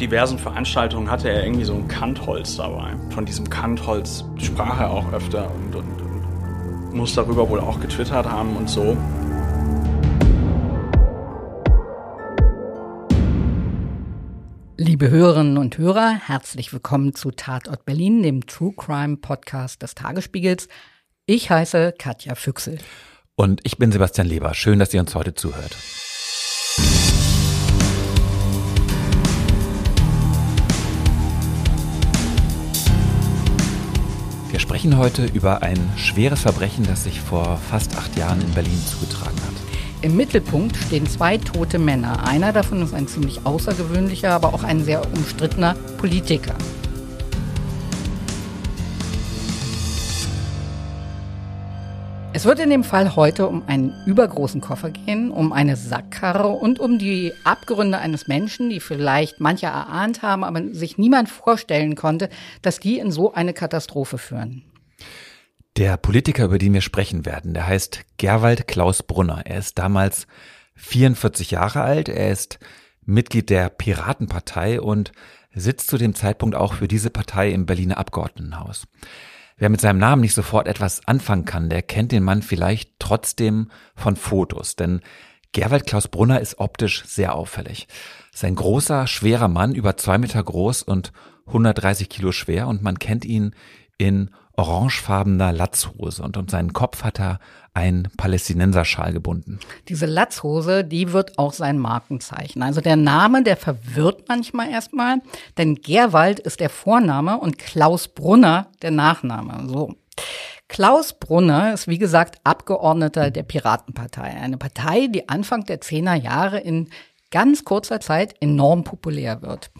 diversen Veranstaltungen hatte er irgendwie so ein Kantholz dabei. Von diesem Kantholz sprach er auch öfter und, und, und muss darüber wohl auch getwittert haben und so. Liebe Hörerinnen und Hörer, herzlich willkommen zu Tatort Berlin, dem True Crime Podcast des Tagesspiegels. Ich heiße Katja Füchsel. Und ich bin Sebastian Leber. Schön, dass ihr uns heute zuhört. Wir sprechen heute über ein schweres Verbrechen, das sich vor fast acht Jahren in Berlin zugetragen hat. Im Mittelpunkt stehen zwei tote Männer. Einer davon ist ein ziemlich außergewöhnlicher, aber auch ein sehr umstrittener Politiker. Es wird in dem Fall heute um einen übergroßen Koffer gehen, um eine Sackkarre und um die Abgründe eines Menschen, die vielleicht manche erahnt haben, aber sich niemand vorstellen konnte, dass die in so eine Katastrophe führen. Der Politiker, über den wir sprechen werden, der heißt Gerwald Klaus Brunner. Er ist damals 44 Jahre alt, er ist Mitglied der Piratenpartei und sitzt zu dem Zeitpunkt auch für diese Partei im Berliner Abgeordnetenhaus. Wer mit seinem Namen nicht sofort etwas anfangen kann, der kennt den Mann vielleicht trotzdem von Fotos, denn Gerwald Klaus Brunner ist optisch sehr auffällig. Sein großer, schwerer Mann, über zwei Meter groß und 130 Kilo schwer und man kennt ihn in orangefarbener Latzhose und um seinen Kopf hat er ein Palästinenserschal gebunden. Diese Latzhose, die wird auch sein Markenzeichen. Also der Name, der verwirrt manchmal erstmal, denn Gerwald ist der Vorname und Klaus Brunner der Nachname. So. Klaus Brunner ist wie gesagt Abgeordneter der Piratenpartei, eine Partei, die Anfang der Zehner Jahre in ganz kurzer Zeit enorm populär wird.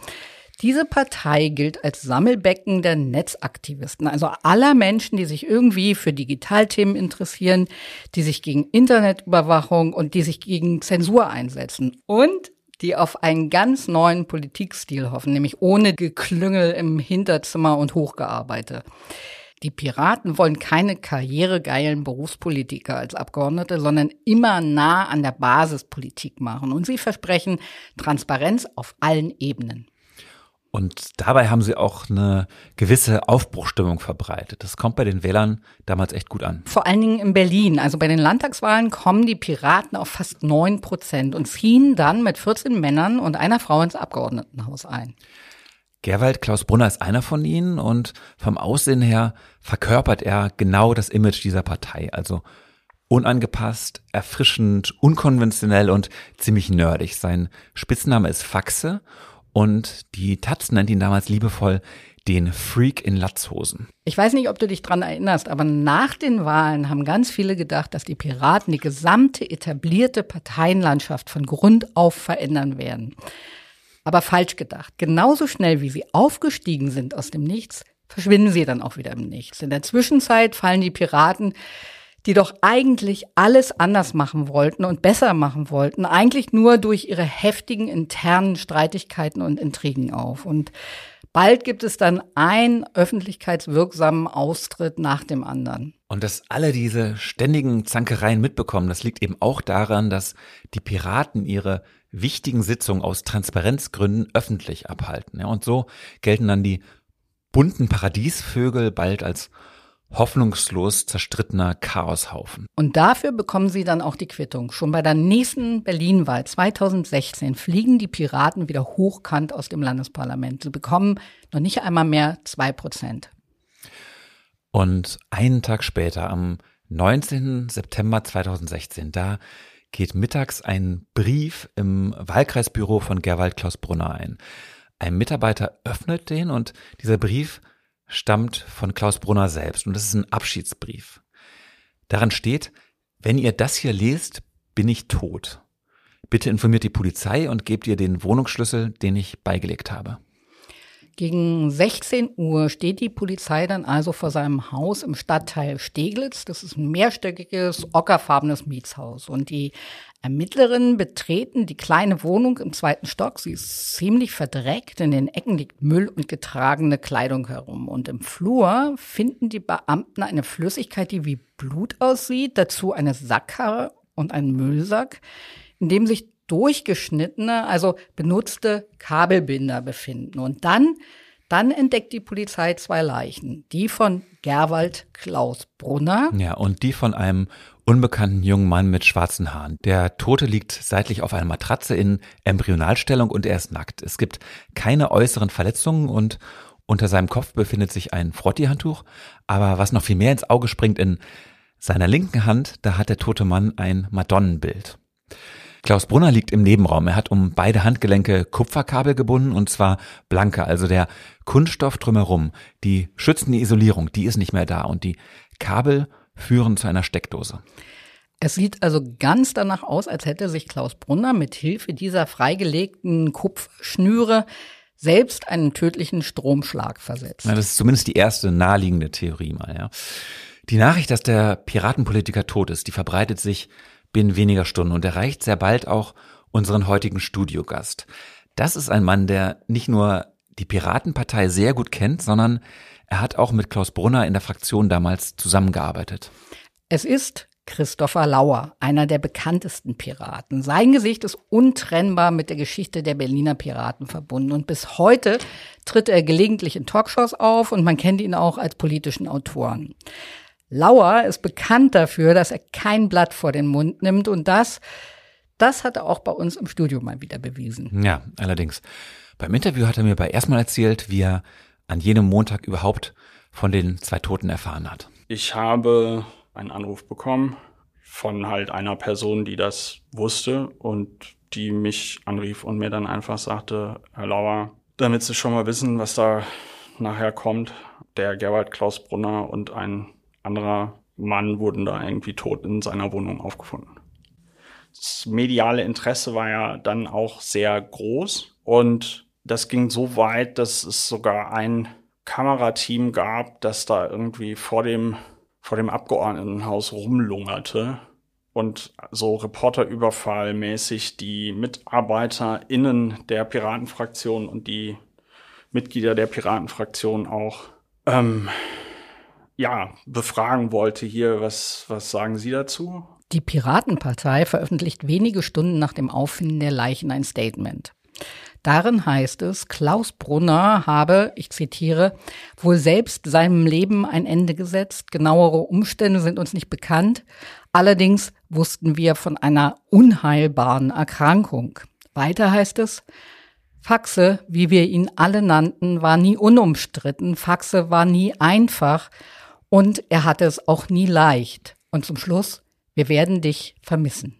Diese Partei gilt als Sammelbecken der Netzaktivisten, also aller Menschen, die sich irgendwie für Digitalthemen interessieren, die sich gegen Internetüberwachung und die sich gegen Zensur einsetzen und die auf einen ganz neuen Politikstil hoffen, nämlich ohne Geklüngel im Hinterzimmer und Hochgearbeite. Die Piraten wollen keine karrieregeilen Berufspolitiker als Abgeordnete, sondern immer nah an der Basispolitik machen. Und sie versprechen Transparenz auf allen Ebenen. Und dabei haben sie auch eine gewisse Aufbruchstimmung verbreitet. Das kommt bei den Wählern damals echt gut an. Vor allen Dingen in Berlin. Also bei den Landtagswahlen kommen die Piraten auf fast neun Prozent und ziehen dann mit 14 Männern und einer Frau ins Abgeordnetenhaus ein. Gerwald Klaus Brunner ist einer von ihnen und vom Aussehen her verkörpert er genau das Image dieser Partei. Also unangepasst, erfrischend, unkonventionell und ziemlich nerdig. Sein Spitzname ist Faxe und die Taz nennt ihn damals liebevoll den Freak in Latzhosen. Ich weiß nicht, ob du dich dran erinnerst, aber nach den Wahlen haben ganz viele gedacht, dass die Piraten die gesamte etablierte Parteienlandschaft von Grund auf verändern werden. Aber falsch gedacht. Genauso schnell wie sie aufgestiegen sind aus dem Nichts, verschwinden sie dann auch wieder im Nichts. In der Zwischenzeit fallen die Piraten die doch eigentlich alles anders machen wollten und besser machen wollten, eigentlich nur durch ihre heftigen internen Streitigkeiten und Intrigen auf. Und bald gibt es dann einen öffentlichkeitswirksamen Austritt nach dem anderen. Und dass alle diese ständigen Zankereien mitbekommen, das liegt eben auch daran, dass die Piraten ihre wichtigen Sitzungen aus Transparenzgründen öffentlich abhalten. Und so gelten dann die bunten Paradiesvögel bald als hoffnungslos zerstrittener Chaoshaufen. Und dafür bekommen sie dann auch die Quittung. Schon bei der nächsten Berlin-Wahl 2016 fliegen die Piraten wieder hochkant aus dem Landesparlament. Sie bekommen noch nicht einmal mehr zwei Prozent. Und einen Tag später, am 19. September 2016, da geht mittags ein Brief im Wahlkreisbüro von Gerwald Klaus Brunner ein. Ein Mitarbeiter öffnet den und dieser Brief stammt von Klaus Brunner selbst und das ist ein Abschiedsbrief. Daran steht, wenn ihr das hier lest, bin ich tot. Bitte informiert die Polizei und gebt ihr den Wohnungsschlüssel, den ich beigelegt habe. Gegen 16 Uhr steht die Polizei dann also vor seinem Haus im Stadtteil Steglitz. Das ist ein mehrstöckiges, ockerfarbenes Mietshaus. Und die Ermittlerinnen betreten die kleine Wohnung im zweiten Stock. Sie ist ziemlich verdreckt. In den Ecken liegt Müll und getragene Kleidung herum. Und im Flur finden die Beamten eine Flüssigkeit, die wie Blut aussieht. Dazu eine Sackkarre und einen Müllsack, in dem sich durchgeschnittene, also benutzte Kabelbinder befinden. Und dann, dann entdeckt die Polizei zwei Leichen. Die von Gerwald Klaus Brunner. Ja, und die von einem unbekannten jungen Mann mit schwarzen Haaren. Der Tote liegt seitlich auf einer Matratze in Embryonalstellung und er ist nackt. Es gibt keine äußeren Verletzungen und unter seinem Kopf befindet sich ein Frotti-Handtuch. Aber was noch viel mehr ins Auge springt, in seiner linken Hand, da hat der tote Mann ein Madonnenbild. Klaus Brunner liegt im Nebenraum. Er hat um beide Handgelenke Kupferkabel gebunden und zwar blanke, also der Kunststoff drumherum. Die schützende Isolierung, die ist nicht mehr da und die Kabel führen zu einer Steckdose. Es sieht also ganz danach aus, als hätte sich Klaus Brunner mit Hilfe dieser freigelegten Kupferschnüre selbst einen tödlichen Stromschlag versetzt. Ja, das ist zumindest die erste naheliegende Theorie mal, ja. Die Nachricht, dass der Piratenpolitiker tot ist, die verbreitet sich binnen weniger Stunden und erreicht sehr bald auch unseren heutigen Studiogast. Das ist ein Mann, der nicht nur die Piratenpartei sehr gut kennt, sondern er hat auch mit Klaus Brunner in der Fraktion damals zusammengearbeitet. Es ist Christopher Lauer, einer der bekanntesten Piraten. Sein Gesicht ist untrennbar mit der Geschichte der Berliner Piraten verbunden und bis heute tritt er gelegentlich in Talkshows auf und man kennt ihn auch als politischen Autoren. Lauer ist bekannt dafür, dass er kein Blatt vor den Mund nimmt und das, das hat er auch bei uns im Studio mal wieder bewiesen. Ja, allerdings. Beim Interview hat er mir bei erstmal erzählt, wie er an jenem Montag überhaupt von den zwei Toten erfahren hat. Ich habe einen Anruf bekommen von halt einer Person, die das wusste und die mich anrief und mir dann einfach sagte, Herr Lauer, damit Sie schon mal wissen, was da nachher kommt, der Gerhard Klaus Brunner und ein anderer Mann wurden da irgendwie tot in seiner Wohnung aufgefunden. Das mediale Interesse war ja dann auch sehr groß und das ging so weit, dass es sogar ein Kamerateam gab, das da irgendwie vor dem, vor dem Abgeordnetenhaus rumlungerte und so Reporterüberfallmäßig die MitarbeiterInnen der Piratenfraktion und die Mitglieder der Piratenfraktion auch ähm, ja, befragen wollte hier. Was, was sagen Sie dazu? Die Piratenpartei veröffentlicht wenige Stunden nach dem Auffinden der Leichen ein Statement. Darin heißt es, Klaus Brunner habe, ich zitiere, wohl selbst seinem Leben ein Ende gesetzt. Genauere Umstände sind uns nicht bekannt. Allerdings wussten wir von einer unheilbaren Erkrankung. Weiter heißt es, Faxe, wie wir ihn alle nannten, war nie unumstritten. Faxe war nie einfach. Und er hatte es auch nie leicht. Und zum Schluss, wir werden dich vermissen.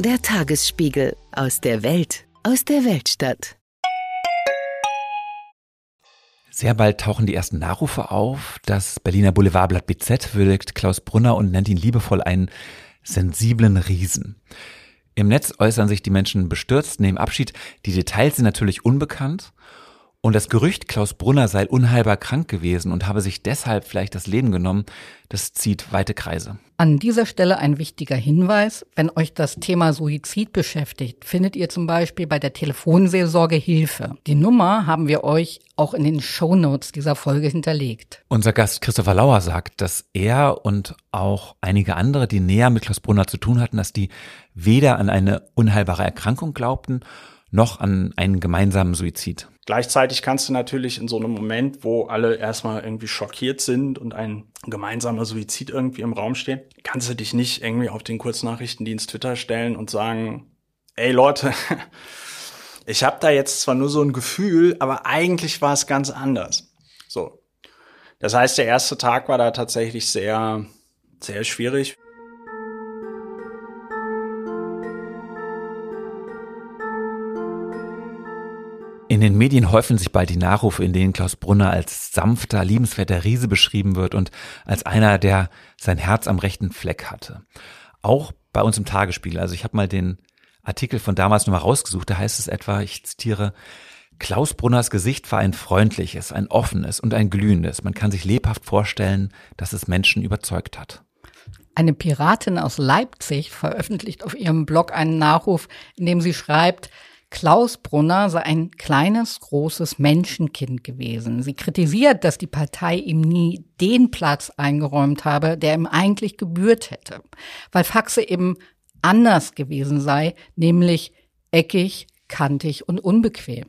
Der Tagesspiegel aus der Welt, aus der Weltstadt. Sehr bald tauchen die ersten Nachrufe auf. Das Berliner Boulevardblatt BZ würdigt Klaus Brunner und nennt ihn liebevoll einen sensiblen Riesen. Im Netz äußern sich die Menschen bestürzt, nehmen Abschied. Die Details sind natürlich unbekannt. Und das Gerücht, Klaus Brunner sei unheilbar krank gewesen und habe sich deshalb vielleicht das Leben genommen, das zieht weite Kreise. An dieser Stelle ein wichtiger Hinweis. Wenn euch das Thema Suizid beschäftigt, findet ihr zum Beispiel bei der Telefonseelsorge Hilfe. Die Nummer haben wir euch auch in den Shownotes dieser Folge hinterlegt. Unser Gast Christopher Lauer sagt, dass er und auch einige andere, die näher mit Klaus Brunner zu tun hatten, dass die weder an eine unheilbare Erkrankung glaubten, noch an einen gemeinsamen Suizid. Gleichzeitig kannst du natürlich in so einem Moment, wo alle erstmal irgendwie schockiert sind und ein gemeinsamer Suizid irgendwie im Raum steht, kannst du dich nicht irgendwie auf den Kurznachrichtendienst Twitter stellen und sagen, ey Leute, ich habe da jetzt zwar nur so ein Gefühl, aber eigentlich war es ganz anders. So. Das heißt, der erste Tag war da tatsächlich sehr, sehr schwierig. In den Medien häufen sich bald die Nachrufe, in denen Klaus Brunner als sanfter, liebenswerter Riese beschrieben wird und als einer, der sein Herz am rechten Fleck hatte. Auch bei uns im Tagesspiegel. Also ich habe mal den Artikel von damals nochmal rausgesucht. Da heißt es etwa, ich zitiere, Klaus Brunners Gesicht war ein freundliches, ein offenes und ein glühendes. Man kann sich lebhaft vorstellen, dass es Menschen überzeugt hat. Eine Piratin aus Leipzig veröffentlicht auf ihrem Blog einen Nachruf, in dem sie schreibt, Klaus Brunner sei ein kleines, großes Menschenkind gewesen. Sie kritisiert, dass die Partei ihm nie den Platz eingeräumt habe, der ihm eigentlich gebührt hätte, weil Faxe eben anders gewesen sei, nämlich eckig, kantig und unbequem.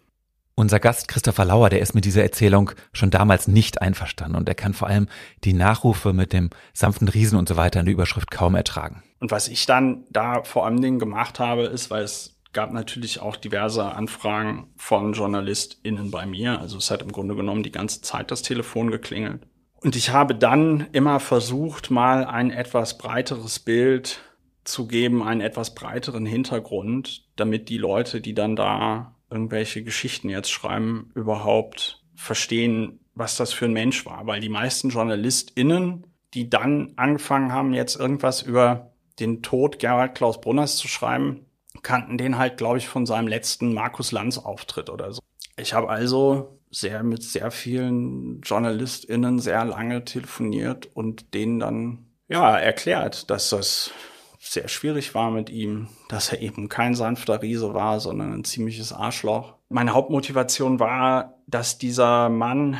Unser Gast Christopher Lauer, der ist mit dieser Erzählung schon damals nicht einverstanden und er kann vor allem die Nachrufe mit dem sanften Riesen und so weiter in der Überschrift kaum ertragen. Und was ich dann da vor allem Dingen gemacht habe, ist, weil es gab natürlich auch diverse Anfragen von JournalistInnen bei mir. Also es hat im Grunde genommen die ganze Zeit das Telefon geklingelt. Und ich habe dann immer versucht, mal ein etwas breiteres Bild zu geben, einen etwas breiteren Hintergrund, damit die Leute, die dann da irgendwelche Geschichten jetzt schreiben, überhaupt verstehen, was das für ein Mensch war. Weil die meisten JournalistInnen, die dann angefangen haben, jetzt irgendwas über den Tod Gerhard Klaus Brunners zu schreiben, kannten den halt, glaube ich, von seinem letzten Markus Lanz-Auftritt oder so. Ich habe also sehr mit sehr vielen JournalistInnen sehr lange telefoniert und denen dann ja erklärt, dass das sehr schwierig war mit ihm, dass er eben kein sanfter Riese war, sondern ein ziemliches Arschloch. Meine Hauptmotivation war, dass dieser Mann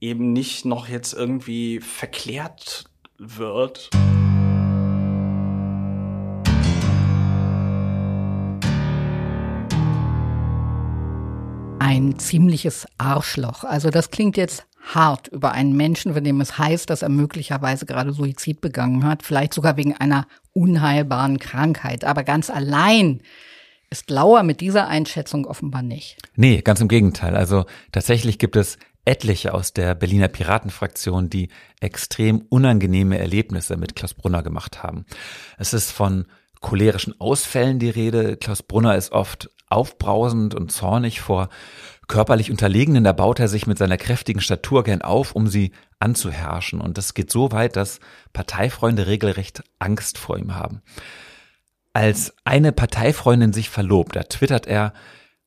eben nicht noch jetzt irgendwie verklärt wird. Ziemliches Arschloch. Also das klingt jetzt hart über einen Menschen, von dem es heißt, dass er möglicherweise gerade Suizid begangen hat, vielleicht sogar wegen einer unheilbaren Krankheit. Aber ganz allein ist Lauer mit dieser Einschätzung offenbar nicht. Nee, ganz im Gegenteil. Also tatsächlich gibt es etliche aus der Berliner Piratenfraktion, die extrem unangenehme Erlebnisse mit Klaus Brunner gemacht haben. Es ist von cholerischen Ausfällen die Rede. Klaus Brunner ist oft aufbrausend und zornig vor körperlich Unterlegenen, da baut er sich mit seiner kräftigen Statur gern auf, um sie anzuherrschen. Und das geht so weit, dass Parteifreunde regelrecht Angst vor ihm haben. Als eine Parteifreundin sich verlobt, da twittert er,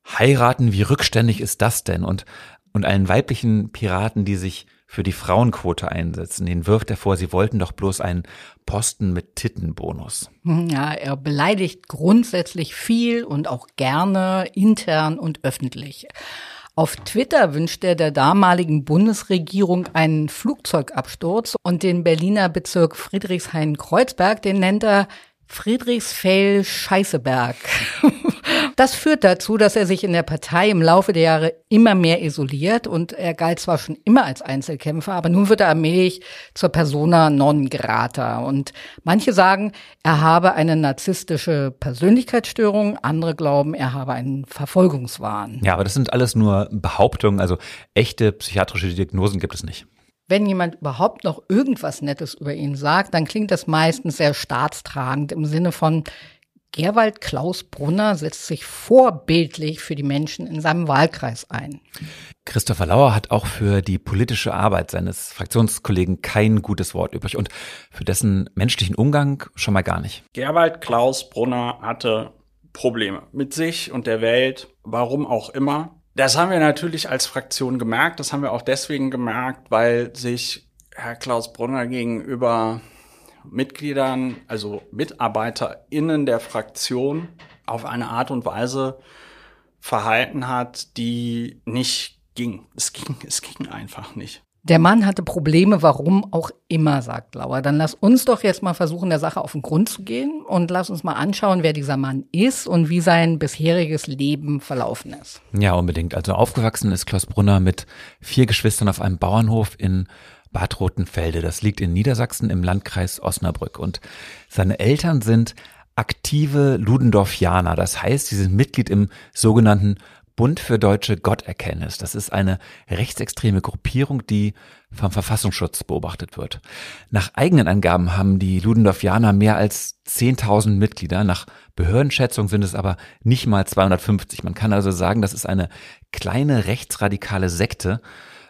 heiraten, wie rückständig ist das denn? Und, und allen weiblichen Piraten, die sich für die Frauenquote einsetzen. Den wirft er vor, sie wollten doch bloß einen Posten mit Tittenbonus. Ja, er beleidigt grundsätzlich viel und auch gerne intern und öffentlich. Auf Twitter wünscht er der damaligen Bundesregierung einen Flugzeugabsturz und den Berliner Bezirk Friedrichshain-Kreuzberg, den nennt er Friedrichsfeld-Scheißeberg. Das führt dazu, dass er sich in der Partei im Laufe der Jahre immer mehr isoliert und er galt zwar schon immer als Einzelkämpfer, aber nun wird er allmählich zur Persona non grata. Und manche sagen, er habe eine narzisstische Persönlichkeitsstörung, andere glauben, er habe einen Verfolgungswahn. Ja, aber das sind alles nur Behauptungen, also echte psychiatrische Diagnosen gibt es nicht. Wenn jemand überhaupt noch irgendwas Nettes über ihn sagt, dann klingt das meistens sehr staatstragend im Sinne von, Gerwald Klaus Brunner setzt sich vorbildlich für die Menschen in seinem Wahlkreis ein. Christopher Lauer hat auch für die politische Arbeit seines Fraktionskollegen kein gutes Wort übrig und für dessen menschlichen Umgang schon mal gar nicht. Gerwald Klaus Brunner hatte Probleme mit sich und der Welt, warum auch immer. Das haben wir natürlich als Fraktion gemerkt. Das haben wir auch deswegen gemerkt, weil sich Herr Klaus Brunner gegenüber Mitgliedern, also MitarbeiterInnen der Fraktion auf eine Art und Weise verhalten hat, die nicht ging. Es ging, es ging einfach nicht. Der Mann hatte Probleme, warum auch immer, sagt Lauer. Dann lass uns doch jetzt mal versuchen, der Sache auf den Grund zu gehen und lass uns mal anschauen, wer dieser Mann ist und wie sein bisheriges Leben verlaufen ist. Ja, unbedingt. Also aufgewachsen ist Klaus Brunner mit vier Geschwistern auf einem Bauernhof in Bad Rotenfelde. Das liegt in Niedersachsen im Landkreis Osnabrück. Und seine Eltern sind aktive Ludendorffianer. Das heißt, sie sind Mitglied im sogenannten Bund für deutsche Gotterkenntnis. Das ist eine rechtsextreme Gruppierung, die vom Verfassungsschutz beobachtet wird. Nach eigenen Angaben haben die Ludendorffianer mehr als 10.000 Mitglieder. Nach Behördenschätzung sind es aber nicht mal 250. Man kann also sagen, das ist eine kleine rechtsradikale Sekte,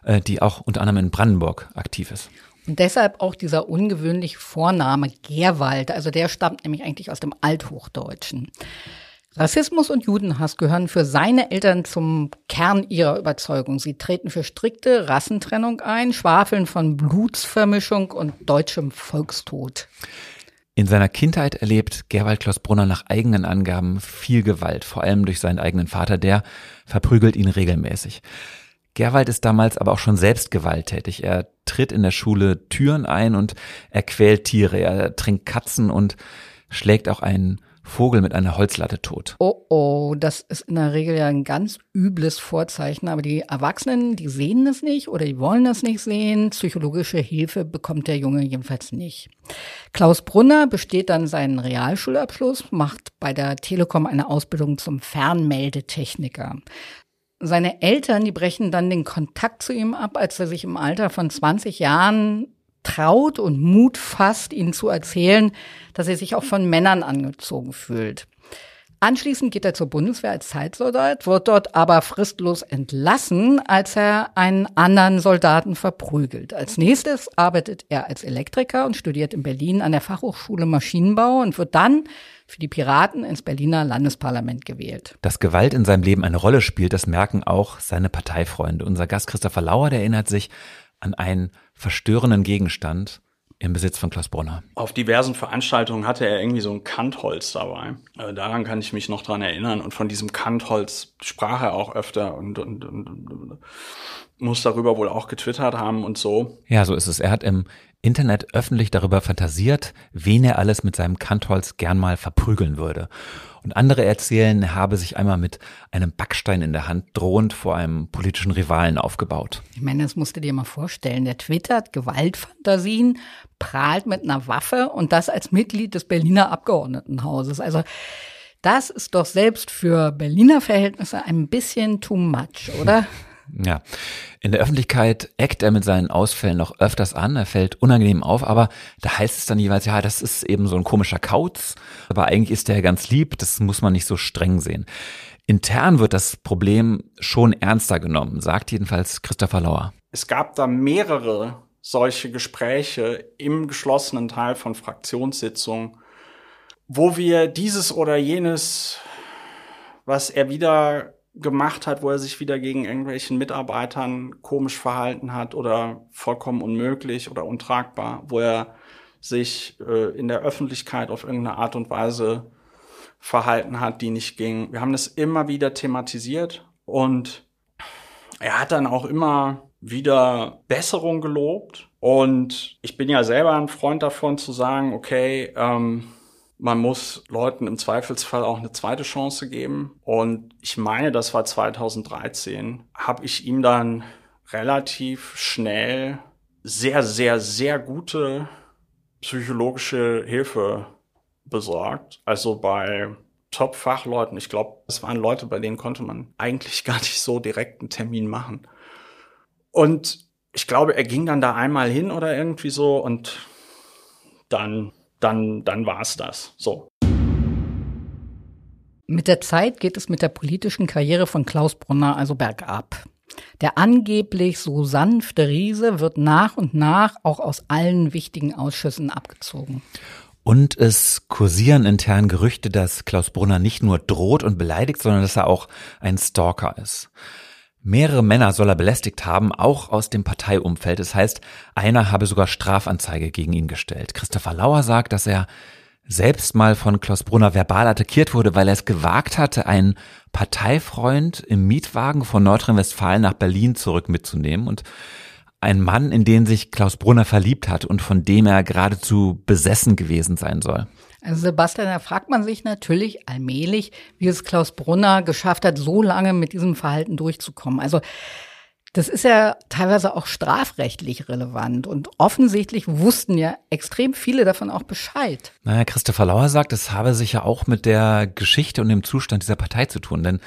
äh, die auch unter anderem in Brandenburg aktiv ist. Und deshalb auch dieser ungewöhnliche Vorname Gerwald. Also der stammt nämlich eigentlich aus dem Althochdeutschen. Rassismus und Judenhass gehören für seine Eltern zum Kern ihrer Überzeugung. Sie treten für strikte Rassentrennung ein, schwafeln von Blutsvermischung und deutschem Volkstod. In seiner Kindheit erlebt Gerwald Klaus Brunner nach eigenen Angaben viel Gewalt, vor allem durch seinen eigenen Vater, der verprügelt ihn regelmäßig. Gerwald ist damals aber auch schon selbst gewalttätig. Er tritt in der Schule Türen ein und er quält Tiere, er trinkt Katzen und schlägt auch einen Vogel mit einer Holzlatte tot. Oh oh, das ist in der Regel ja ein ganz übles Vorzeichen, aber die Erwachsenen, die sehen das nicht oder die wollen das nicht sehen. Psychologische Hilfe bekommt der Junge jedenfalls nicht. Klaus Brunner besteht dann seinen Realschulabschluss, macht bei der Telekom eine Ausbildung zum Fernmeldetechniker. Seine Eltern, die brechen dann den Kontakt zu ihm ab, als er sich im Alter von 20 Jahren traut und Mut fasst, ihnen zu erzählen, dass er sich auch von Männern angezogen fühlt. Anschließend geht er zur Bundeswehr als Zeitsoldat, wird dort aber fristlos entlassen, als er einen anderen Soldaten verprügelt. Als nächstes arbeitet er als Elektriker und studiert in Berlin an der Fachhochschule Maschinenbau und wird dann für die Piraten ins Berliner Landesparlament gewählt. Dass Gewalt in seinem Leben eine Rolle spielt, das merken auch seine Parteifreunde. Unser Gast Christopher Lauer, der erinnert sich an einen verstörenden Gegenstand im Besitz von Klaus Brunner. Auf diversen Veranstaltungen hatte er irgendwie so ein Kantholz dabei. Äh, daran kann ich mich noch dran erinnern. Und von diesem Kantholz sprach er auch öfter und, und, und, und muss darüber wohl auch getwittert haben und so. Ja, so ist es. Er hat im Internet öffentlich darüber fantasiert, wen er alles mit seinem Kantholz gern mal verprügeln würde. Und andere erzählen, er habe sich einmal mit einem Backstein in der Hand drohend vor einem politischen Rivalen aufgebaut. Ich meine, das musst du dir mal vorstellen. Der twittert Gewaltfantasien, prahlt mit einer Waffe und das als Mitglied des Berliner Abgeordnetenhauses. Also das ist doch selbst für Berliner Verhältnisse ein bisschen too much, oder? Ja, in der Öffentlichkeit eckt er mit seinen Ausfällen noch öfters an, er fällt unangenehm auf, aber da heißt es dann jeweils, ja, das ist eben so ein komischer Kauz, aber eigentlich ist er ganz lieb, das muss man nicht so streng sehen. Intern wird das Problem schon ernster genommen, sagt jedenfalls Christopher Lauer. Es gab da mehrere solche Gespräche im geschlossenen Teil von Fraktionssitzungen, wo wir dieses oder jenes, was er wieder gemacht hat, wo er sich wieder gegen irgendwelchen Mitarbeitern komisch verhalten hat oder vollkommen unmöglich oder untragbar, wo er sich äh, in der Öffentlichkeit auf irgendeine Art und Weise verhalten hat, die nicht ging. Wir haben das immer wieder thematisiert und er hat dann auch immer wieder Besserung gelobt. Und ich bin ja selber ein Freund davon zu sagen, okay, ähm, man muss Leuten im Zweifelsfall auch eine zweite Chance geben. Und ich meine, das war 2013, habe ich ihm dann relativ schnell sehr, sehr, sehr gute psychologische Hilfe besorgt. Also bei Top-Fachleuten. Ich glaube, es waren Leute, bei denen konnte man eigentlich gar nicht so direkt einen Termin machen. Und ich glaube, er ging dann da einmal hin oder irgendwie so und dann dann, dann war es das. So. Mit der Zeit geht es mit der politischen Karriere von Klaus Brunner also bergab. Der angeblich so sanfte Riese wird nach und nach auch aus allen wichtigen Ausschüssen abgezogen. Und es kursieren intern Gerüchte, dass Klaus Brunner nicht nur droht und beleidigt, sondern dass er auch ein Stalker ist. Mehrere Männer soll er belästigt haben, auch aus dem Parteiumfeld. Das heißt, einer habe sogar Strafanzeige gegen ihn gestellt. Christopher Lauer sagt, dass er selbst mal von Klaus Brunner verbal attackiert wurde, weil er es gewagt hatte, einen Parteifreund im Mietwagen von Nordrhein-Westfalen nach Berlin zurück mitzunehmen und ein Mann, in den sich Klaus Brunner verliebt hat und von dem er geradezu besessen gewesen sein soll. Also Sebastian, da fragt man sich natürlich allmählich, wie es Klaus Brunner geschafft hat, so lange mit diesem Verhalten durchzukommen. Also das ist ja teilweise auch strafrechtlich relevant und offensichtlich wussten ja extrem viele davon auch Bescheid. Naja, Christopher Lauer sagt, es habe sich ja auch mit der Geschichte und dem Zustand dieser Partei zu tun, denn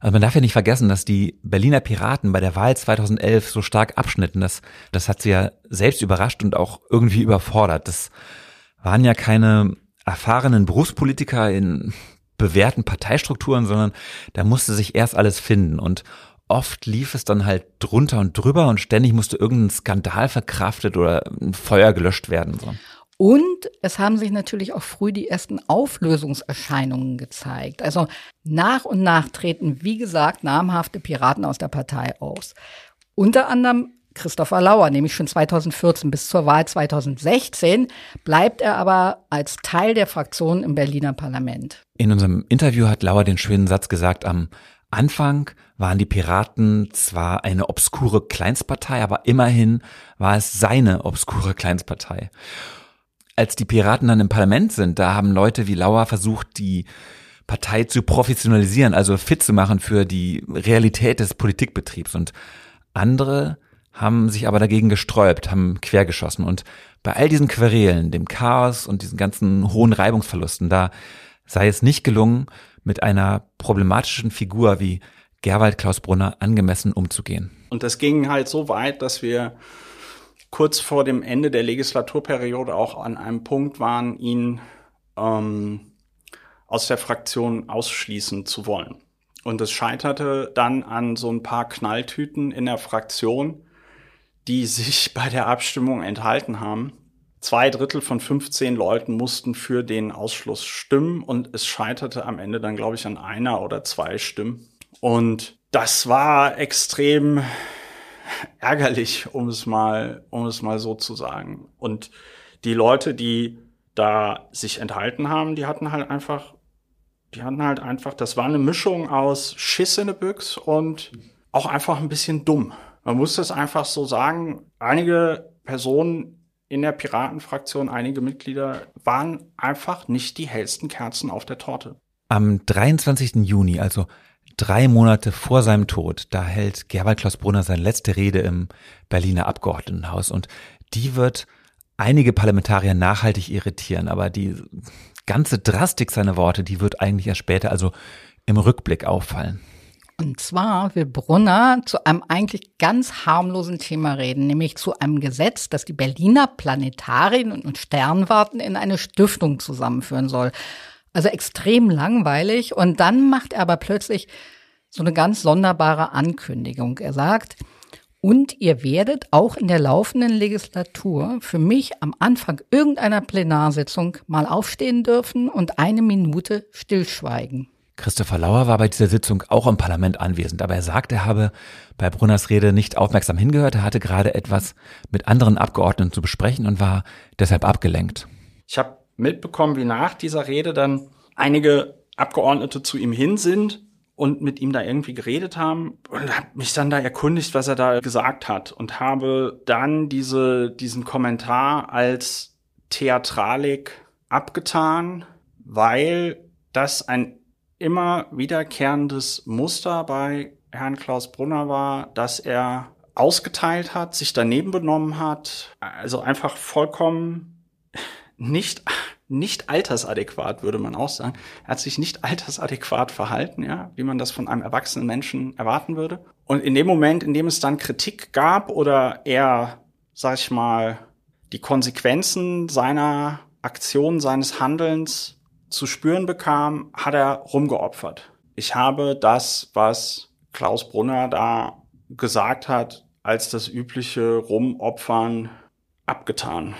Also man darf ja nicht vergessen, dass die Berliner Piraten bei der Wahl 2011 so stark abschnitten. Das, das hat sie ja selbst überrascht und auch irgendwie überfordert. Das waren ja keine erfahrenen Berufspolitiker in bewährten Parteistrukturen, sondern da musste sich erst alles finden und oft lief es dann halt drunter und drüber und ständig musste irgendein Skandal verkraftet oder ein Feuer gelöscht werden. So. Und es haben sich natürlich auch früh die ersten Auflösungserscheinungen gezeigt. Also nach und nach treten, wie gesagt, namhafte Piraten aus der Partei aus. Unter anderem Christopher Lauer, nämlich schon 2014 bis zur Wahl 2016, bleibt er aber als Teil der Fraktion im Berliner Parlament. In unserem Interview hat Lauer den schönen Satz gesagt, am Anfang waren die Piraten zwar eine obskure Kleinstpartei, aber immerhin war es seine obskure Kleinstpartei. Als die Piraten dann im Parlament sind, da haben Leute wie Lauer versucht, die Partei zu professionalisieren, also fit zu machen für die Realität des Politikbetriebs. Und andere haben sich aber dagegen gesträubt, haben quergeschossen. Und bei all diesen Querelen, dem Chaos und diesen ganzen hohen Reibungsverlusten, da sei es nicht gelungen, mit einer problematischen Figur wie Gerwald Klaus Brunner angemessen umzugehen. Und das ging halt so weit, dass wir kurz vor dem Ende der Legislaturperiode auch an einem Punkt waren, ihn ähm, aus der Fraktion ausschließen zu wollen. Und es scheiterte dann an so ein paar Knalltüten in der Fraktion, die sich bei der Abstimmung enthalten haben. Zwei Drittel von 15 Leuten mussten für den Ausschluss stimmen und es scheiterte am Ende dann, glaube ich, an einer oder zwei Stimmen. Und das war extrem ärgerlich, um es mal, um es mal so zu sagen. Und die Leute, die da sich enthalten haben, die hatten halt einfach, die hatten halt einfach, das war eine Mischung aus Schiss in der Büchs und auch einfach ein bisschen dumm. Man muss das einfach so sagen. Einige Personen in der Piratenfraktion, einige Mitglieder waren einfach nicht die hellsten Kerzen auf der Torte. Am 23. Juni, also drei Monate vor seinem Tod, da hält Gerwald Klaus Brunner seine letzte Rede im Berliner Abgeordnetenhaus und die wird einige Parlamentarier nachhaltig irritieren, aber die ganze Drastik seiner Worte, die wird eigentlich erst später, also im Rückblick auffallen. Und zwar will Brunner zu einem eigentlich ganz harmlosen Thema reden, nämlich zu einem Gesetz, das die Berliner Planetarien und Sternwarten in eine Stiftung zusammenführen soll. Also extrem langweilig. Und dann macht er aber plötzlich so eine ganz sonderbare Ankündigung. Er sagt, und ihr werdet auch in der laufenden Legislatur für mich am Anfang irgendeiner Plenarsitzung mal aufstehen dürfen und eine Minute stillschweigen. Christopher Lauer war bei dieser Sitzung auch im Parlament anwesend, aber er sagt, er habe bei Brunners Rede nicht aufmerksam hingehört. Er hatte gerade etwas mit anderen Abgeordneten zu besprechen und war deshalb abgelenkt. Ich habe mitbekommen, wie nach dieser Rede dann einige Abgeordnete zu ihm hin sind und mit ihm da irgendwie geredet haben und habe mich dann da erkundigt, was er da gesagt hat und habe dann diese, diesen Kommentar als Theatralik abgetan, weil das ein immer wiederkehrendes Muster bei Herrn Klaus Brunner war, dass er ausgeteilt hat, sich daneben benommen hat, also einfach vollkommen nicht nicht altersadäquat, würde man auch sagen. Er hat sich nicht altersadäquat verhalten, ja, wie man das von einem erwachsenen Menschen erwarten würde. Und in dem Moment, in dem es dann Kritik gab oder er, sag ich mal, die Konsequenzen seiner Aktion, seines Handelns zu spüren bekam, hat er rumgeopfert. Ich habe das, was Klaus Brunner da gesagt hat, als das übliche Rumopfern abgetan.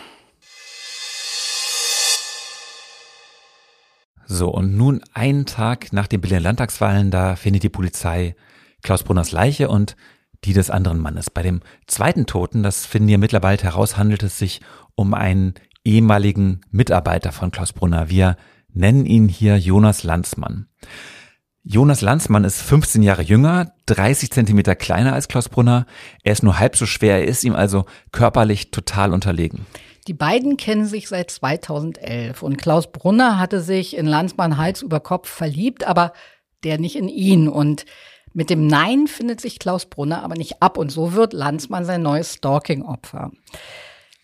So, und nun einen Tag nach den Berliner Landtagswahlen, da findet die Polizei Klaus Brunners Leiche und die des anderen Mannes. Bei dem zweiten Toten, das finden wir mittlerweile heraus, handelt es sich um einen ehemaligen Mitarbeiter von Klaus Brunner. Wir nennen ihn hier Jonas Landsmann. Jonas Landsmann ist 15 Jahre jünger, 30 Zentimeter kleiner als Klaus Brunner. Er ist nur halb so schwer, er ist ihm also körperlich total unterlegen. Die beiden kennen sich seit 2011 und Klaus Brunner hatte sich in Landsmann Hals über Kopf verliebt, aber der nicht in ihn. Und mit dem Nein findet sich Klaus Brunner aber nicht ab und so wird Landsmann sein neues Stalking-Opfer.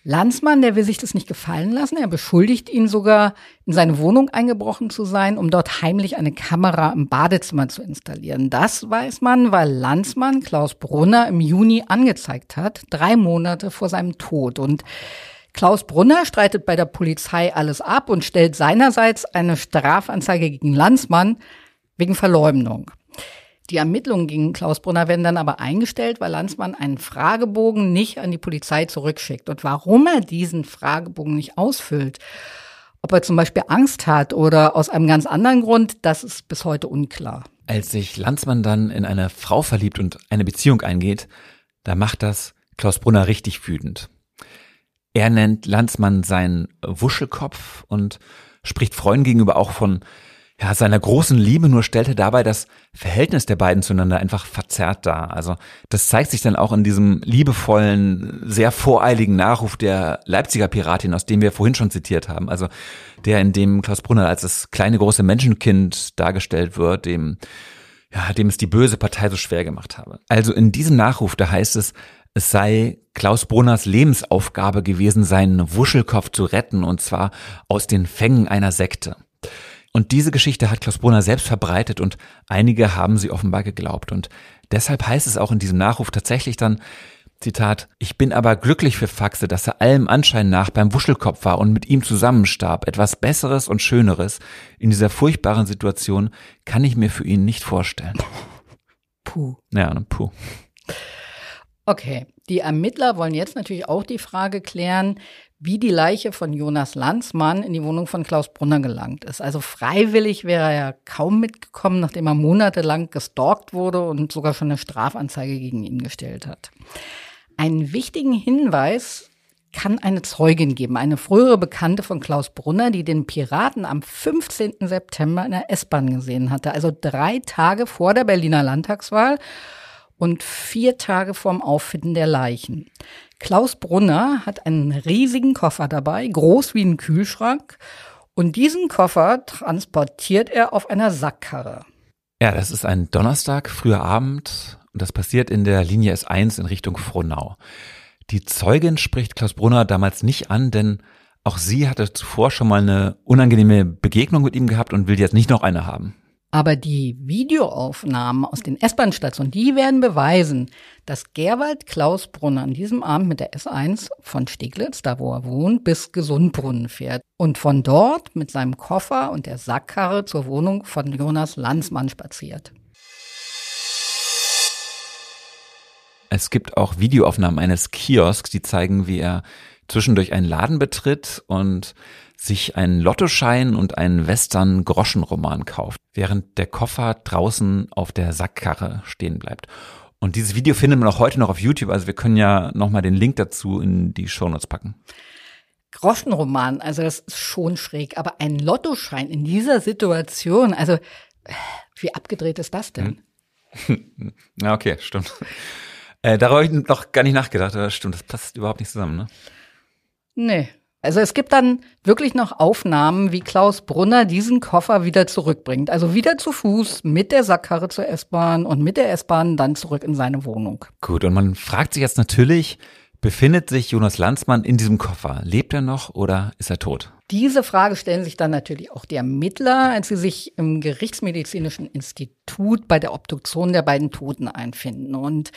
Landsmann, der will sich das nicht gefallen lassen. Er beschuldigt ihn sogar, in seine Wohnung eingebrochen zu sein, um dort heimlich eine Kamera im Badezimmer zu installieren. Das weiß man, weil Landsmann Klaus Brunner im Juni angezeigt hat, drei Monate vor seinem Tod. Und Klaus Brunner streitet bei der Polizei alles ab und stellt seinerseits eine Strafanzeige gegen Landsmann wegen Verleumdung. Die Ermittlungen gegen Klaus Brunner werden dann aber eingestellt, weil Landsmann einen Fragebogen nicht an die Polizei zurückschickt. Und warum er diesen Fragebogen nicht ausfüllt, ob er zum Beispiel Angst hat oder aus einem ganz anderen Grund, das ist bis heute unklar. Als sich Landsmann dann in eine Frau verliebt und eine Beziehung eingeht, da macht das Klaus Brunner richtig wütend. Er nennt Landsmann seinen Wuschelkopf und spricht Freunden gegenüber auch von ja, seiner großen Liebe, nur stellte dabei das Verhältnis der beiden zueinander einfach verzerrt dar. Also das zeigt sich dann auch in diesem liebevollen, sehr voreiligen Nachruf der Leipziger Piratin, aus dem wir vorhin schon zitiert haben. Also der, in dem Klaus Brunner als das kleine große Menschenkind dargestellt wird, dem ja, dem es die böse Partei so schwer gemacht habe. Also in diesem Nachruf, da heißt es, es sei Klaus Brunners Lebensaufgabe gewesen, seinen Wuschelkopf zu retten, und zwar aus den Fängen einer Sekte. Und diese Geschichte hat Klaus Brunner selbst verbreitet und einige haben sie offenbar geglaubt. Und deshalb heißt es auch in diesem Nachruf tatsächlich dann, Zitat, ich bin aber glücklich für Faxe, dass er allem Anschein nach beim Wuschelkopf war und mit ihm zusammenstarb. Etwas Besseres und Schöneres in dieser furchtbaren Situation kann ich mir für ihn nicht vorstellen. Puh. Ja, puh. Okay, die Ermittler wollen jetzt natürlich auch die Frage klären, wie die Leiche von Jonas Landsmann in die Wohnung von Klaus Brunner gelangt ist. Also freiwillig wäre er ja kaum mitgekommen, nachdem er monatelang gestalkt wurde und sogar schon eine Strafanzeige gegen ihn gestellt hat. Einen wichtigen Hinweis kann eine Zeugin geben, eine frühere Bekannte von Klaus Brunner, die den Piraten am 15. September in der S-Bahn gesehen hatte, also drei Tage vor der Berliner Landtagswahl und vier Tage vorm Auffinden der Leichen. Klaus Brunner hat einen riesigen Koffer dabei, groß wie ein Kühlschrank. Und diesen Koffer transportiert er auf einer Sackkarre. Ja, das ist ein Donnerstag, früher Abend. Und das passiert in der Linie S1 in Richtung Frohnau. Die Zeugin spricht Klaus Brunner damals nicht an, denn auch sie hatte zuvor schon mal eine unangenehme Begegnung mit ihm gehabt und will jetzt nicht noch eine haben. Aber die Videoaufnahmen aus den S-Bahn-Stationen, die werden beweisen, dass Gerwald Klaus Brunner an diesem Abend mit der S1 von Steglitz, da wo er wohnt, bis Gesundbrunnen fährt und von dort mit seinem Koffer und der Sackkarre zur Wohnung von Jonas Landsmann spaziert. Es gibt auch Videoaufnahmen eines Kiosks, die zeigen, wie er zwischendurch einen Laden betritt und sich einen Lottoschein und einen Western-Groschenroman kauft, während der Koffer draußen auf der Sackkarre stehen bleibt. Und dieses Video findet man auch heute noch auf YouTube, also wir können ja nochmal den Link dazu in die Shownotes packen. Groschenroman, also das ist schon schräg, aber ein Lottoschein in dieser Situation, also wie abgedreht ist das denn? Hm. Ja, okay, stimmt. Äh, darüber habe ich noch gar nicht nachgedacht, aber stimmt, das passt überhaupt nicht zusammen, ne? Nee, also es gibt dann wirklich noch Aufnahmen, wie Klaus Brunner diesen Koffer wieder zurückbringt. Also wieder zu Fuß mit der Sackkarre zur S-Bahn und mit der S-Bahn dann zurück in seine Wohnung. Gut, und man fragt sich jetzt natürlich, befindet sich Jonas Landsmann in diesem Koffer? Lebt er noch oder ist er tot? Diese Frage stellen sich dann natürlich auch die Ermittler, als sie sich im Gerichtsmedizinischen Institut bei der Obduktion der beiden Toten einfinden. Und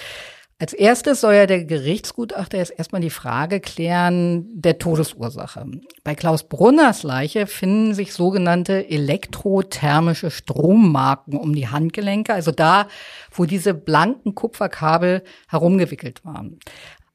als erstes soll ja der Gerichtsgutachter jetzt erstmal die Frage klären der Todesursache. Bei Klaus Brunners Leiche finden sich sogenannte elektrothermische Strommarken um die Handgelenke, also da, wo diese blanken Kupferkabel herumgewickelt waren.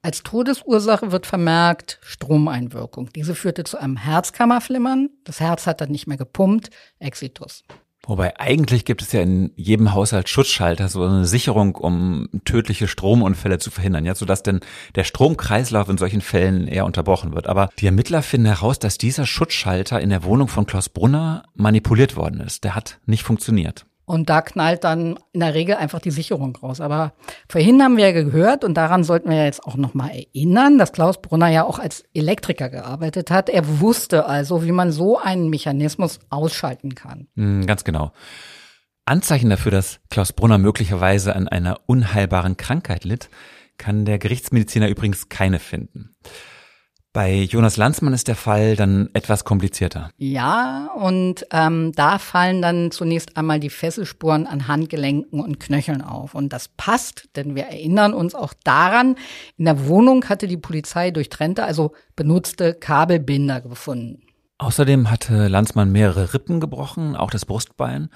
Als Todesursache wird vermerkt Stromeinwirkung. Diese führte zu einem Herzkammerflimmern. Das Herz hat dann nicht mehr gepumpt. Exitus. Wobei eigentlich gibt es ja in jedem Haushalt Schutzschalter, so eine Sicherung, um tödliche Stromunfälle zu verhindern, ja, sodass denn der Stromkreislauf in solchen Fällen eher unterbrochen wird. Aber die Ermittler finden heraus, dass dieser Schutzschalter in der Wohnung von Klaus Brunner manipuliert worden ist. Der hat nicht funktioniert. Und da knallt dann in der Regel einfach die Sicherung raus. Aber vorhin haben wir ja gehört, und daran sollten wir jetzt auch nochmal erinnern, dass Klaus Brunner ja auch als Elektriker gearbeitet hat. Er wusste also, wie man so einen Mechanismus ausschalten kann. Hm, ganz genau. Anzeichen dafür, dass Klaus Brunner möglicherweise an einer unheilbaren Krankheit litt, kann der Gerichtsmediziner übrigens keine finden. Bei Jonas Lanzmann ist der Fall dann etwas komplizierter. Ja, und ähm, da fallen dann zunächst einmal die Fesselspuren an Handgelenken und Knöcheln auf. Und das passt, denn wir erinnern uns auch daran, in der Wohnung hatte die Polizei durchtrennte, also benutzte Kabelbinder gefunden. Außerdem hatte Lanzmann mehrere Rippen gebrochen, auch das Brustbein.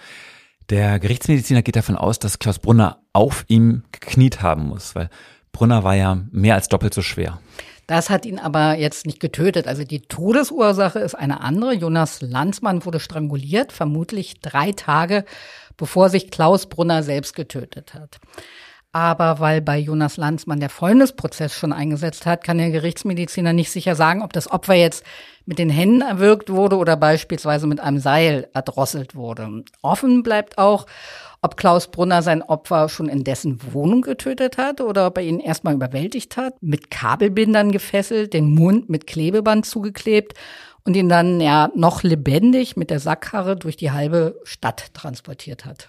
Der Gerichtsmediziner geht davon aus, dass Klaus Brunner auf ihm gekniet haben muss, weil Brunner war ja mehr als doppelt so schwer. Das hat ihn aber jetzt nicht getötet. Also die Todesursache ist eine andere. Jonas Landsmann wurde stranguliert, vermutlich drei Tage, bevor sich Klaus Brunner selbst getötet hat. Aber weil bei Jonas Landsmann der Fäulnisprozess schon eingesetzt hat, kann der Gerichtsmediziner nicht sicher sagen, ob das Opfer jetzt mit den Händen erwürgt wurde oder beispielsweise mit einem Seil erdrosselt wurde. Offen bleibt auch, ob Klaus Brunner sein Opfer schon in dessen Wohnung getötet hat oder ob er ihn erstmal überwältigt hat, mit Kabelbindern gefesselt, den Mund mit Klebeband zugeklebt und ihn dann ja noch lebendig mit der Sackkarre durch die halbe Stadt transportiert hat.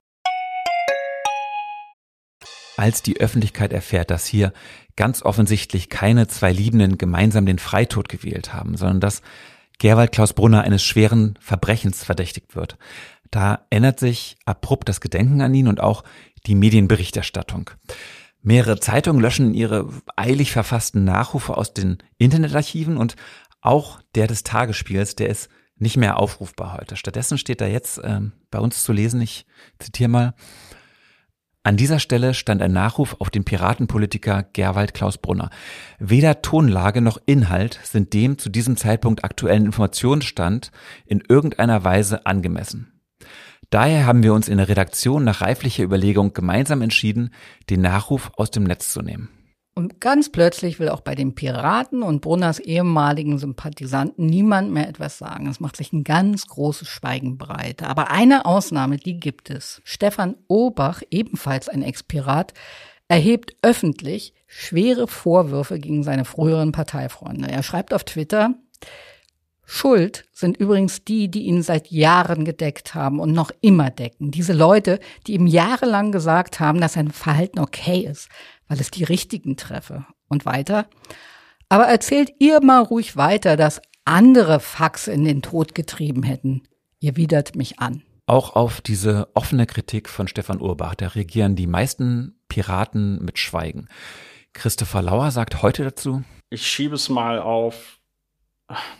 als die Öffentlichkeit erfährt, dass hier ganz offensichtlich keine zwei Liebenden gemeinsam den Freitod gewählt haben, sondern dass Gerwald Klaus Brunner eines schweren Verbrechens verdächtigt wird. Da ändert sich abrupt das Gedenken an ihn und auch die Medienberichterstattung. Mehrere Zeitungen löschen ihre eilig verfassten Nachrufe aus den Internetarchiven und auch der des Tagesspiels, der ist nicht mehr aufrufbar heute. Stattdessen steht da jetzt äh, bei uns zu lesen, ich zitiere mal, an dieser Stelle stand ein Nachruf auf den Piratenpolitiker Gerwald Klaus Brunner. Weder Tonlage noch Inhalt sind dem zu diesem Zeitpunkt aktuellen Informationsstand in irgendeiner Weise angemessen. Daher haben wir uns in der Redaktion nach reiflicher Überlegung gemeinsam entschieden, den Nachruf aus dem Netz zu nehmen. Und ganz plötzlich will auch bei den Piraten und Brunners ehemaligen Sympathisanten niemand mehr etwas sagen. Es macht sich ein ganz großes Schweigen breit. Aber eine Ausnahme, die gibt es. Stefan Obach, ebenfalls ein Ex-Pirat, erhebt öffentlich schwere Vorwürfe gegen seine früheren Parteifreunde. Er schreibt auf Twitter, Schuld sind übrigens die, die ihn seit Jahren gedeckt haben und noch immer decken. Diese Leute, die ihm jahrelang gesagt haben, dass sein Verhalten okay ist, weil es die richtigen treffe. Und weiter. Aber erzählt ihr mal ruhig weiter, dass andere Faxe in den Tod getrieben hätten. Ihr widert mich an. Auch auf diese offene Kritik von Stefan Urbach, da reagieren die meisten Piraten mit Schweigen. Christopher Lauer sagt heute dazu. Ich schiebe es mal auf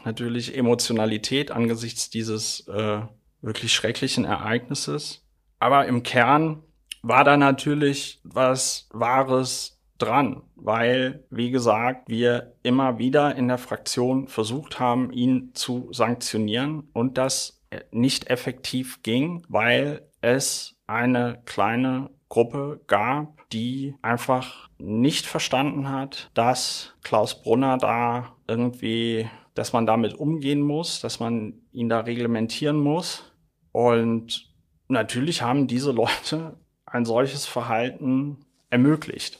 natürlich Emotionalität angesichts dieses äh, wirklich schrecklichen Ereignisses. Aber im Kern war da natürlich was Wahres dran, weil, wie gesagt, wir immer wieder in der Fraktion versucht haben, ihn zu sanktionieren und das nicht effektiv ging, weil es eine kleine Gruppe gab, die einfach nicht verstanden hat, dass Klaus Brunner da irgendwie, dass man damit umgehen muss, dass man ihn da reglementieren muss. Und natürlich haben diese Leute ein solches Verhalten ermöglicht.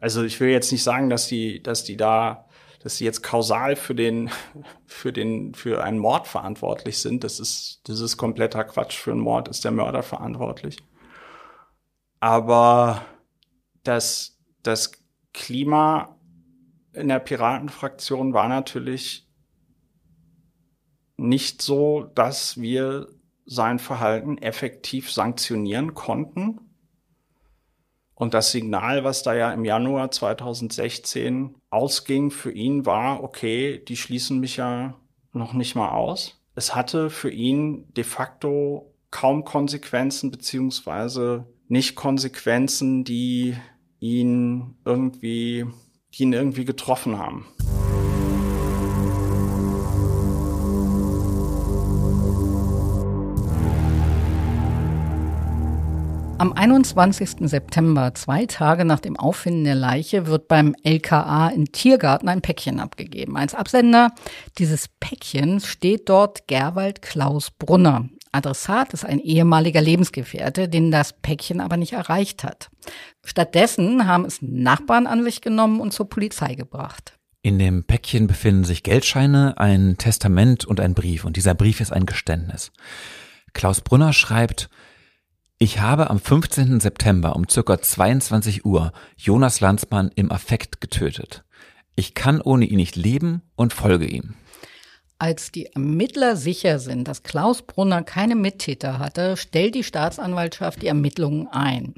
Also ich will jetzt nicht sagen, dass die, dass die da, dass sie jetzt kausal für den, für den, für einen Mord verantwortlich sind. Das ist, das ist kompletter Quatsch. Für einen Mord ist der Mörder verantwortlich. Aber das, das Klima in der Piratenfraktion war natürlich nicht so, dass wir sein Verhalten effektiv sanktionieren konnten. Und das Signal, was da ja im Januar 2016 ausging für ihn, war, okay, die schließen mich ja noch nicht mal aus. Es hatte für ihn de facto kaum Konsequenzen, beziehungsweise nicht Konsequenzen, die ihn irgendwie, die ihn irgendwie getroffen haben. Am 21. September, zwei Tage nach dem Auffinden der Leiche, wird beim LKA in Tiergarten ein Päckchen abgegeben. Als Absender dieses Päckchens steht dort Gerwald Klaus Brunner. Adressat ist ein ehemaliger Lebensgefährte, den das Päckchen aber nicht erreicht hat. Stattdessen haben es Nachbarn an sich genommen und zur Polizei gebracht. In dem Päckchen befinden sich Geldscheine, ein Testament und ein Brief. Und dieser Brief ist ein Geständnis. Klaus Brunner schreibt, ich habe am 15. September um circa 22 Uhr Jonas Landsmann im Affekt getötet. Ich kann ohne ihn nicht leben und folge ihm. Als die Ermittler sicher sind, dass Klaus Brunner keine Mittäter hatte, stellt die Staatsanwaltschaft die Ermittlungen ein.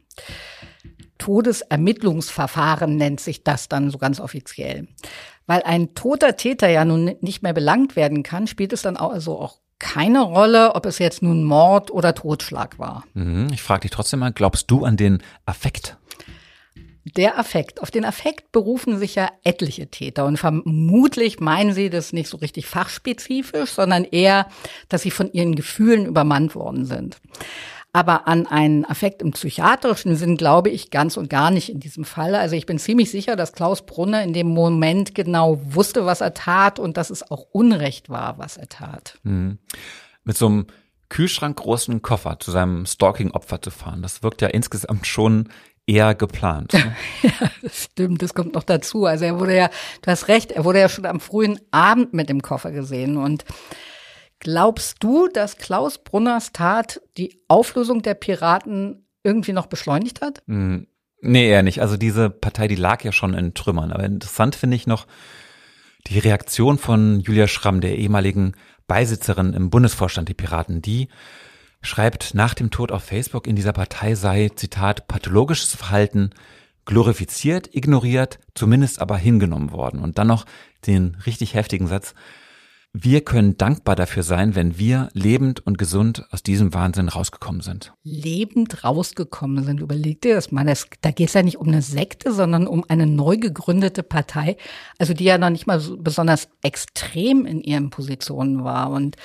Todesermittlungsverfahren nennt sich das dann so ganz offiziell. Weil ein toter Täter ja nun nicht mehr belangt werden kann, spielt es dann also auch keine Rolle, ob es jetzt nun Mord oder Totschlag war. Mhm, ich frage dich trotzdem mal, glaubst du an den Affekt? Der Affekt. Auf den Affekt berufen sich ja etliche Täter und vermutlich meinen sie das nicht so richtig fachspezifisch, sondern eher, dass sie von ihren Gefühlen übermannt worden sind. Aber an einen Affekt im psychiatrischen Sinn glaube ich ganz und gar nicht in diesem Fall. Also ich bin ziemlich sicher, dass Klaus Brunner in dem Moment genau wusste, was er tat und dass es auch Unrecht war, was er tat. Mhm. Mit so einem Kühlschrankgroßen Koffer zu seinem Stalking-Opfer zu fahren, das wirkt ja insgesamt schon eher geplant. Ne? ja, das stimmt, das kommt noch dazu. Also er wurde ja, du hast recht, er wurde ja schon am frühen Abend mit dem Koffer gesehen und Glaubst du, dass Klaus Brunners Tat die Auflösung der Piraten irgendwie noch beschleunigt hat? Mm, nee, eher nicht. Also diese Partei, die lag ja schon in Trümmern. Aber interessant finde ich noch die Reaktion von Julia Schramm, der ehemaligen Beisitzerin im Bundesvorstand der Piraten. Die schreibt nach dem Tod auf Facebook, in dieser Partei sei, Zitat, pathologisches Verhalten glorifiziert, ignoriert, zumindest aber hingenommen worden. Und dann noch den richtig heftigen Satz, wir können dankbar dafür sein, wenn wir lebend und gesund aus diesem Wahnsinn rausgekommen sind. Lebend rausgekommen sind. Überleg dir das mal. Das, da geht es ja nicht um eine Sekte, sondern um eine neu gegründete Partei, also die ja noch nicht mal so besonders extrem in ihren Positionen war. Und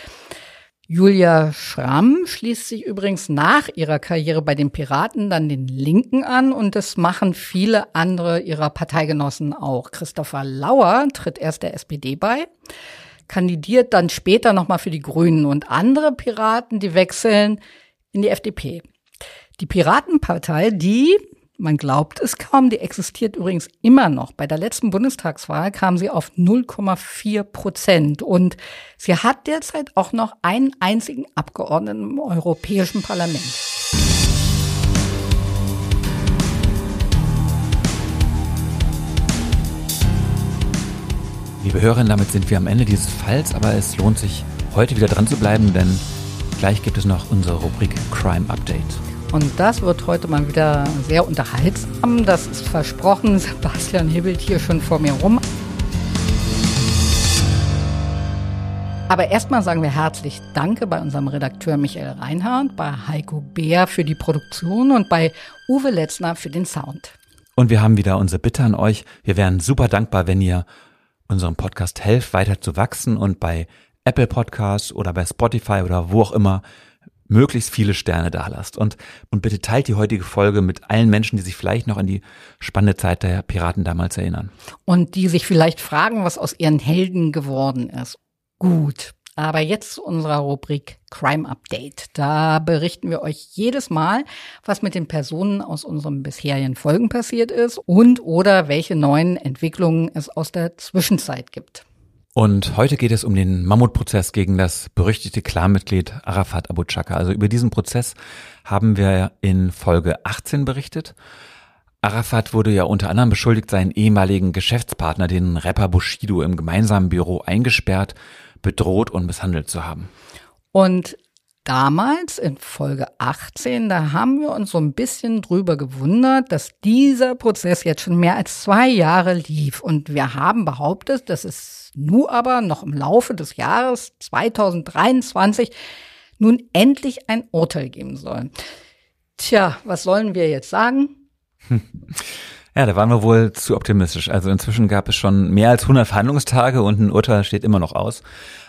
Julia Schramm schließt sich übrigens nach ihrer Karriere bei den Piraten dann den Linken an und das machen viele andere ihrer Parteigenossen auch. Christopher Lauer tritt erst der SPD bei kandidiert dann später nochmal für die Grünen und andere Piraten, die wechseln in die FDP. Die Piratenpartei, die, man glaubt es kaum, die existiert übrigens immer noch. Bei der letzten Bundestagswahl kam sie auf 0,4 Prozent und sie hat derzeit auch noch einen einzigen Abgeordneten im Europäischen Parlament. Liebe Hörerinnen, damit sind wir am Ende dieses Falls, aber es lohnt sich, heute wieder dran zu bleiben, denn gleich gibt es noch unsere Rubrik Crime Update. Und das wird heute mal wieder sehr unterhaltsam. Das ist versprochen. Sebastian hibbelt hier schon vor mir rum. Aber erstmal sagen wir herzlich Danke bei unserem Redakteur Michael Reinhardt, bei Heiko Beer für die Produktion und bei Uwe Letzner für den Sound. Und wir haben wieder unsere Bitte an euch. Wir wären super dankbar, wenn ihr unserem Podcast helft, weiter zu wachsen und bei Apple Podcasts oder bei Spotify oder wo auch immer möglichst viele Sterne da lasst. Und, und bitte teilt die heutige Folge mit allen Menschen, die sich vielleicht noch an die spannende Zeit der Piraten damals erinnern. Und die sich vielleicht fragen, was aus ihren Helden geworden ist. Gut. Aber jetzt zu unserer Rubrik Crime Update. Da berichten wir euch jedes Mal, was mit den Personen aus unseren bisherigen Folgen passiert ist und oder welche neuen Entwicklungen es aus der Zwischenzeit gibt. Und heute geht es um den Mammutprozess gegen das berüchtigte Clanmitglied Arafat Abu Chaka. Also über diesen Prozess haben wir in Folge 18 berichtet. Arafat wurde ja unter anderem beschuldigt, seinen ehemaligen Geschäftspartner, den Rapper Bushido, im gemeinsamen Büro eingesperrt bedroht und misshandelt zu haben. Und damals in Folge 18, da haben wir uns so ein bisschen drüber gewundert, dass dieser Prozess jetzt schon mehr als zwei Jahre lief. Und wir haben behauptet, dass es nur aber noch im Laufe des Jahres 2023 nun endlich ein Urteil geben soll. Tja, was sollen wir jetzt sagen? Ja, da waren wir wohl zu optimistisch. Also inzwischen gab es schon mehr als 100 Verhandlungstage und ein Urteil steht immer noch aus.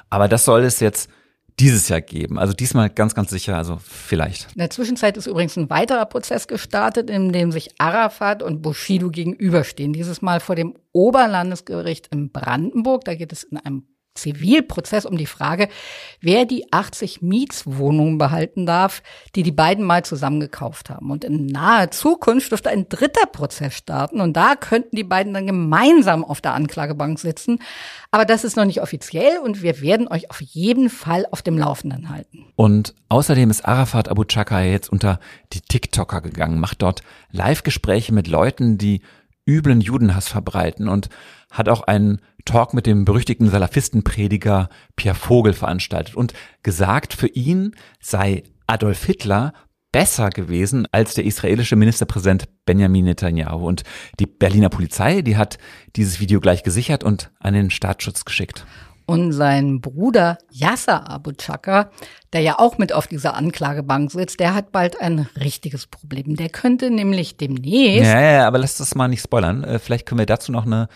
Aber das soll es jetzt dieses Jahr geben. Also diesmal ganz, ganz sicher, also vielleicht. In der Zwischenzeit ist übrigens ein weiterer Prozess gestartet, in dem sich Arafat und Bushido gegenüberstehen. Dieses Mal vor dem Oberlandesgericht in Brandenburg. Da geht es in einem Zivilprozess um die Frage, wer die 80 Mietswohnungen behalten darf, die die beiden mal zusammen gekauft haben. Und in naher Zukunft dürfte ein dritter Prozess starten und da könnten die beiden dann gemeinsam auf der Anklagebank sitzen. Aber das ist noch nicht offiziell und wir werden euch auf jeden Fall auf dem Laufenden halten. Und außerdem ist Arafat Abu Chaka jetzt unter die TikToker gegangen, macht dort Live-Gespräche mit Leuten, die üblen Judenhass verbreiten und hat auch einen Talk mit dem berüchtigten Salafistenprediger Pierre Vogel veranstaltet und gesagt, für ihn sei Adolf Hitler besser gewesen als der israelische Ministerpräsident Benjamin Netanyahu. Und die Berliner Polizei, die hat dieses Video gleich gesichert und an den Staatsschutz geschickt. Und sein Bruder Yasser Abu Chaka, der ja auch mit auf dieser Anklagebank sitzt, der hat bald ein richtiges Problem. Der könnte nämlich demnächst. Ja, ja, aber lass das mal nicht spoilern. Äh, vielleicht können wir dazu noch eine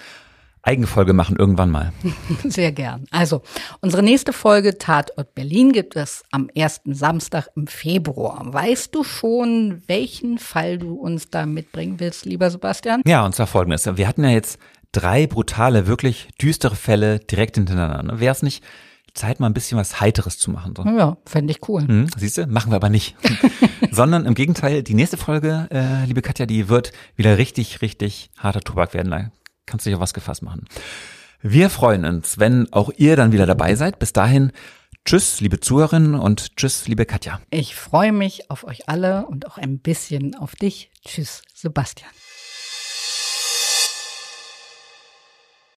Eigenfolge machen irgendwann mal. Sehr gern. Also, unsere nächste Folge Tatort Berlin gibt es am ersten Samstag im Februar. Weißt du schon, welchen Fall du uns da mitbringen willst, lieber Sebastian? Ja, und zwar folgendes. Wir hatten ja jetzt drei brutale, wirklich düstere Fälle direkt hintereinander. Wäre es nicht Zeit, mal ein bisschen was Heiteres zu machen? So? Ja, fände ich cool. Hm, siehst du, machen wir aber nicht. Sondern im Gegenteil, die nächste Folge, äh, liebe Katja, die wird wieder richtig, richtig harter Tobak werden kannst du dich auf was gefasst machen. Wir freuen uns, wenn auch ihr dann wieder dabei seid. Bis dahin, tschüss, liebe Zuhörerinnen und tschüss, liebe Katja. Ich freue mich auf euch alle und auch ein bisschen auf dich. Tschüss, Sebastian.